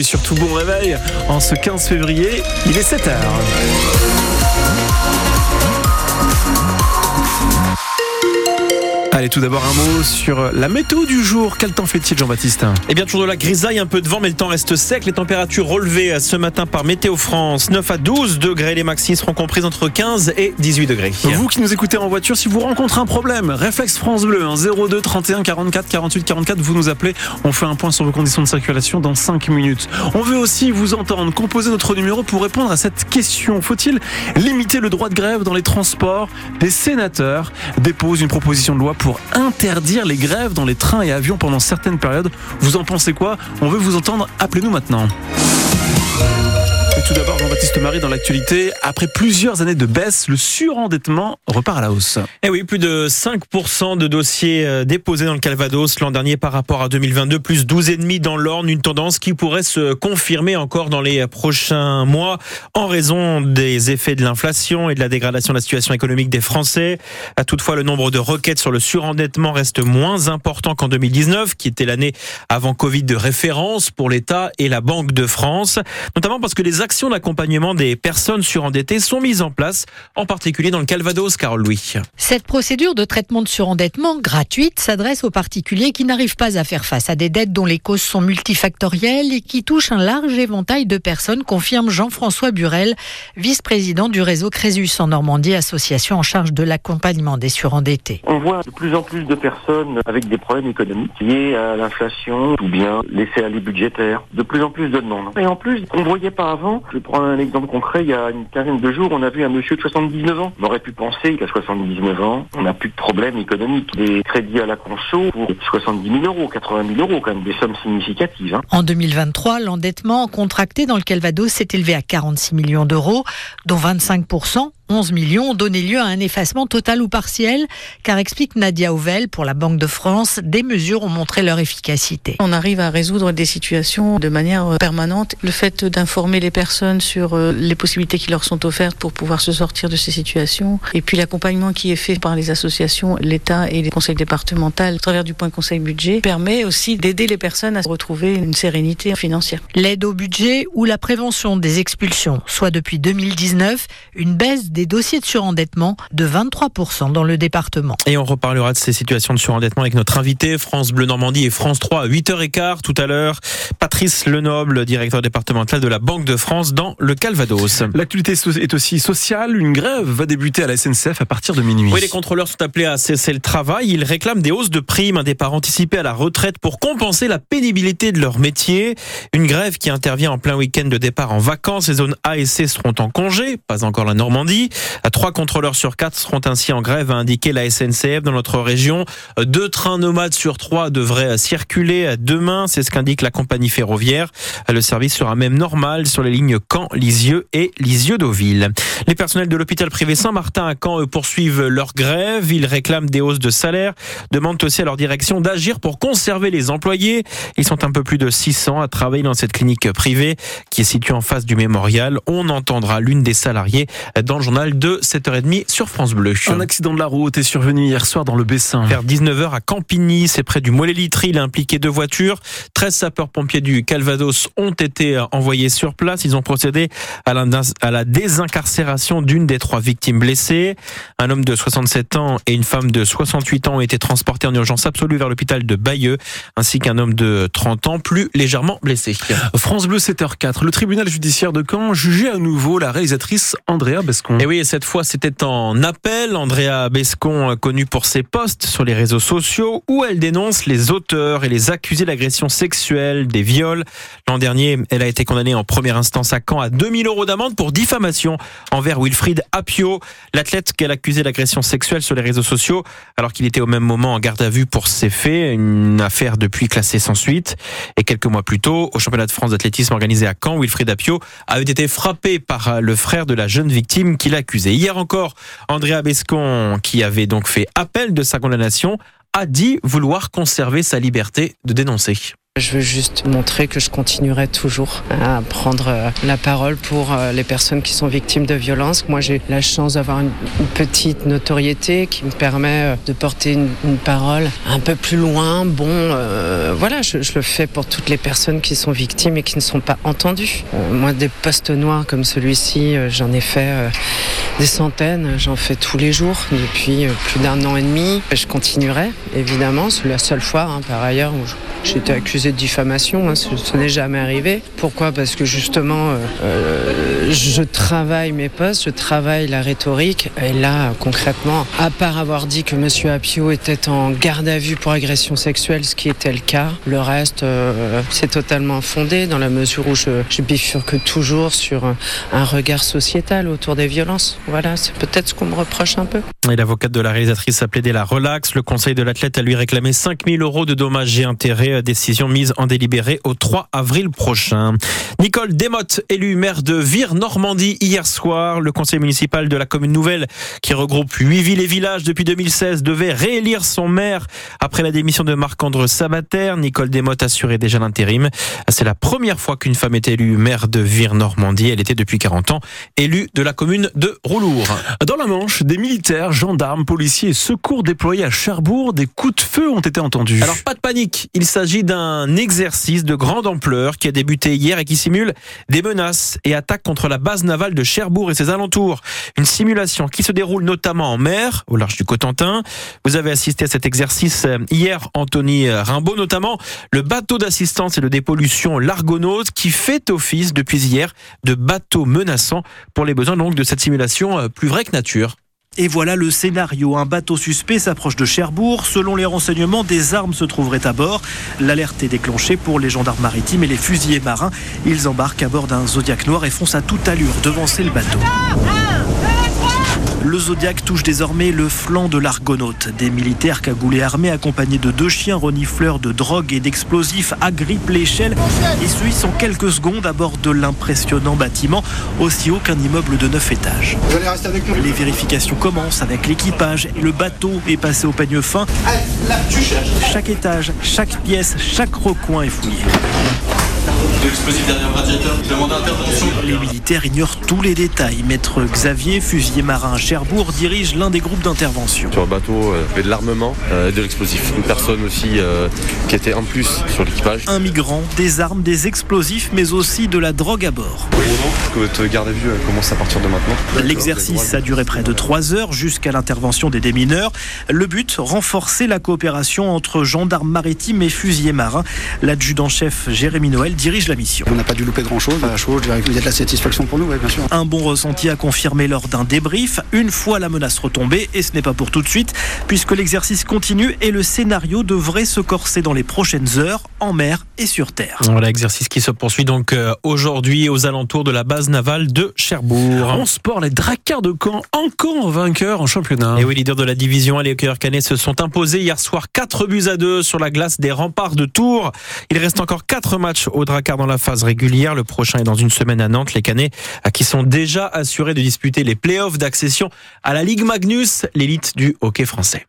Et surtout bon réveil en ce 15 février, il est 7h. Allez, tout d'abord un mot sur la météo du jour. Quel temps fait-il, Jean-Baptiste Eh bien, toujours de la grisaille, un peu de vent, mais le temps reste sec. Les températures relevées ce matin par Météo France, 9 à 12 degrés. Les maxis seront comprises entre 15 et 18 degrés. Vous qui nous écoutez en voiture, si vous rencontrez un problème, réflexe France Bleu, 02 31 44 48 44, vous nous appelez. On fait un point sur vos conditions de circulation dans 5 minutes. On veut aussi vous entendre. Composer notre numéro pour répondre à cette question. Faut-il limiter le droit de grève dans les transports? Des sénateurs déposent une proposition de loi pour interdire les grèves dans les trains et avions pendant certaines périodes. Vous en pensez quoi? On veut vous entendre. Appelez-nous maintenant Jean-Baptiste Marie, dans l'actualité, après plusieurs années de baisse, le surendettement repart à la hausse. Eh oui, plus de 5% de dossiers euh, déposés dans le Calvados l'an dernier par rapport à 2022, plus 12,5% dans l'Orne, une tendance qui pourrait se confirmer encore dans les prochains mois en raison des effets de l'inflation et de la dégradation de la situation économique des Français. Toutefois, le nombre de requêtes sur le surendettement reste moins important qu'en 2019, qui était l'année avant Covid de référence pour l'État et la Banque de France, notamment parce que les actions d'accompagnement des personnes surendettées sont mises en place, en particulier dans le Calvados, Carole Louis. Cette procédure de traitement de surendettement gratuite s'adresse aux particuliers qui n'arrivent pas à faire face à des dettes dont les causes sont multifactorielles et qui touchent un large éventail de personnes, confirme Jean-François Burel, vice-président du réseau Crésus en Normandie, association en charge de l'accompagnement des surendettés. On voit de plus en plus de personnes avec des problèmes économiques liés à l'inflation ou bien laissés à les budgétaires. De plus en plus de demandes. Et en plus, on ne voyait pas avant je prends un exemple concret. Il y a une quinzaine de jours, on a vu un monsieur de 79 ans. On aurait pu penser qu'à 79 ans, on n'a plus de problème économique. Des crédits à la conso pour 70 000 euros, 80 000 euros, quand même des sommes significatives. Hein. En 2023, l'endettement contracté dans le Calvados s'est élevé à 46 millions d'euros, dont 25 11 millions ont donné lieu à un effacement total ou partiel, car explique Nadia Ouvel pour la Banque de France, des mesures ont montré leur efficacité. On arrive à résoudre des situations de manière euh, permanente. Le fait d'informer les personnes sur euh, les possibilités qui leur sont offertes pour pouvoir se sortir de ces situations, et puis l'accompagnement qui est fait par les associations, l'État et les conseils départementaux à travers du point conseil budget, permet aussi d'aider les personnes à retrouver une sérénité financière. L'aide au budget ou la prévention des expulsions, soit depuis 2019, une baisse des dossiers de surendettement de 23% dans le département. Et on reparlera de ces situations de surendettement avec notre invité, France Bleu Normandie et France 3 à 8h15 tout à l'heure. Patrice Lenoble, directeur départemental de la Banque de France dans le Calvados. L'actualité est aussi sociale. Une grève va débuter à la SNCF à partir de minuit. Oui, les contrôleurs sont appelés à cesser le travail. Ils réclament des hausses de primes, un départ anticipé à la retraite pour compenser la pénibilité de leur métier. Une grève qui intervient en plein week-end de départ en vacances. Les zones A et C seront en congé, pas encore la Normandie. Trois contrôleurs sur quatre seront ainsi en grève, a indiqué la SNCF dans notre région. Deux trains nomades sur trois devraient circuler demain, c'est ce qu'indique la compagnie ferroviaire. Le service sera même normal sur les lignes Caen, Lisieux et Lisieux-Deauville. Les personnels de l'hôpital privé Saint-Martin à Caen poursuivent leur grève. Ils réclament des hausses de salaire, demandent aussi à leur direction d'agir pour conserver les employés. Ils sont un peu plus de 600 à travailler dans cette clinique privée qui est située en face du mémorial. On entendra l'une des salariés dans le journal de 7h30 sur France Bleu. Un accident de la route est survenu hier soir dans le Bessin. Vers 19h à Campigny, c'est près du Mollet-Litry, il a impliqué deux voitures. 13 sapeurs-pompiers du Calvados ont été envoyés sur place. Ils ont procédé à la désincarcération d'une des trois victimes blessées. Un homme de 67 ans et une femme de 68 ans ont été transportés en urgence absolue vers l'hôpital de Bayeux, ainsi qu'un homme de 30 ans plus légèrement blessé. France Bleu 7h04, le tribunal judiciaire de Caen jugeait à nouveau la réalisatrice Andrea Bescon oui, cette fois, c'était en appel. Andrea Bescon, connue pour ses posts sur les réseaux sociaux, où elle dénonce les auteurs et les accusés d'agressions sexuelles, des viols. L'an dernier, elle a été condamnée en première instance à Caen à 2000 euros d'amende pour diffamation envers Wilfried Apio, l'athlète qu'elle accusait d'agression sexuelle sur les réseaux sociaux, alors qu'il était au même moment en garde à vue pour ces faits. Une affaire depuis classée sans suite. Et quelques mois plus tôt, au championnat de France d'athlétisme organisé à Caen, Wilfried Apio avait été frappé par le frère de la jeune victime qu'il a accusé. Hier encore, Andrea Bescon, qui avait donc fait appel de sa condamnation, a dit vouloir conserver sa liberté de dénoncer. Je veux juste montrer que je continuerai toujours à prendre euh, la parole pour euh, les personnes qui sont victimes de violences. Moi, j'ai la chance d'avoir une, petite notoriété qui me permet euh, de porter une, parole un peu plus loin. Bon, voilà, je, le fais pour toutes les personnes qui sont victimes et qui ne sont pas entendues. moi, des postes noirs comme celui-ci, j'en ai fait des centaines. J'en fais tous les jours depuis plus d'un an et demi. Je continuerai, évidemment. C'est la seule fois, hein, par ailleurs, où j'ai été accusé de diffamation. Hein, ce, n'est jamais arrivé. Pourquoi? Parce que justement, euh, euh, je travaille mes postes, je travaille la rhétorique. Et là, concrètement, à part avoir dit que M. Apio était en garde à vue pour agression sexuelle, ce qui était le cas, le reste, euh, c'est totalement fondé dans la mesure où je bifurque toujours sur un regard sociétal autour des violences. Voilà, c'est peut-être ce qu'on me reproche un peu. Et l'avocate de la réalisatrice a plaidé la relax. Le conseil de l'athlète a lui réclamé 5000 euros de dommages et intérêts. Décision mise en délibéré au 3 avril prochain. Nicole Desmottes, élue maire de Vire-Normandie hier soir. Le conseil municipal de la commune nouvelle, qui regroupe 8 villes et villages depuis 2016, devait réélire son maire après la démission de Marc-André Sabater. Nicole Desmottes assurait déjà l'intérim. C'est la première fois qu'une femme est élue maire de Vire-Normandie. Elle était depuis 40 ans élue de la commune de Dans la Manche, des militaires, gendarmes, policiers et secours déployés à Cherbourg, des coups de feu ont été entendus. Alors pas de panique, il s'agit d'un exercice de grande ampleur qui a débuté hier et qui simule des menaces et attaques contre la base navale de Cherbourg et ses alentours. Une simulation qui se déroule notamment en mer, au large du Cotentin. Vous avez assisté à cet exercice euh, hier, Anthony Rimbaud, notamment le bateau d'assistance et de dépollution L'Argonaute qui fait office depuis hier de bateau menaçant pour les besoins donc de cette simulation euh, plus vraie que nature. Et voilà le scénario. Un bateau suspect s'approche de Cherbourg. Selon les renseignements, des armes se trouveraient à bord. L'alerte est déclenchée pour les gendarmes maritimes et les fusiliers marins. Ils embarquent à bord d'un Zodiac noir et foncent à toute allure devancer le bateau. Le Zodiac touche désormais le flanc de l'Argonaute. Des militaires cagoulés armés accompagnés de deux chiens renifleurs de drogue et d'explosifs agrippent l'échelle et suivent en quelques secondes à bord de l'impressionnant bâtiment, aussi haut qu'un immeuble de 9 étages. Les vérifications commencent avec l'équipage et le bateau est passé au peigne fin. Chaque étage, chaque pièce, chaque recoin est fouillé derrière radiateur. intervention. Les militaires ignorent tous les détails. Maître Xavier, fusilier marin à Cherbourg, dirige l'un des groupes d'intervention. Sur le bateau, euh, il y avait de l'armement euh, et de l'explosif. Une personne aussi euh, qui était en plus sur l'équipage. Un migrant, des armes, des explosifs, mais aussi de la drogue à bord. Que votre garde à vue commence à partir de maintenant? L'exercice a duré près de 3 heures jusqu'à l'intervention des démineurs. Le but, renforcer la coopération entre gendarmes maritimes et fusiliers marins. L'adjudant-chef Jérémy Noël dirige la mission. On n'a pas dû louper grand-chose. La chose, je dirais qu'il y a de la satisfaction pour nous, bien sûr. Un bon ressenti à confirmer lors d'un débrief, une fois la menace retombée, et ce n'est pas pour tout de suite, puisque l'exercice continue et le scénario devrait se corser dans les prochaines heures, en mer et sur terre. Voilà, exercice qui se poursuit donc euh, aujourd'hui aux alentours de la base navale de Cherbourg. En sport, les Drakkars de Caen, encore vainqueurs en championnat. Et oui, leaders de la division, les hockeyeurs canets se sont imposés hier soir 4 buts à 2 sur la glace des remparts de Tours. Il reste encore 4 matchs aux Drakkars dans la phase régulière. Le prochain est dans une semaine à Nantes. Les Canets, à qui sont déjà assurés de disputer les playoffs d'accession à la Ligue Magnus, l'élite du hockey français.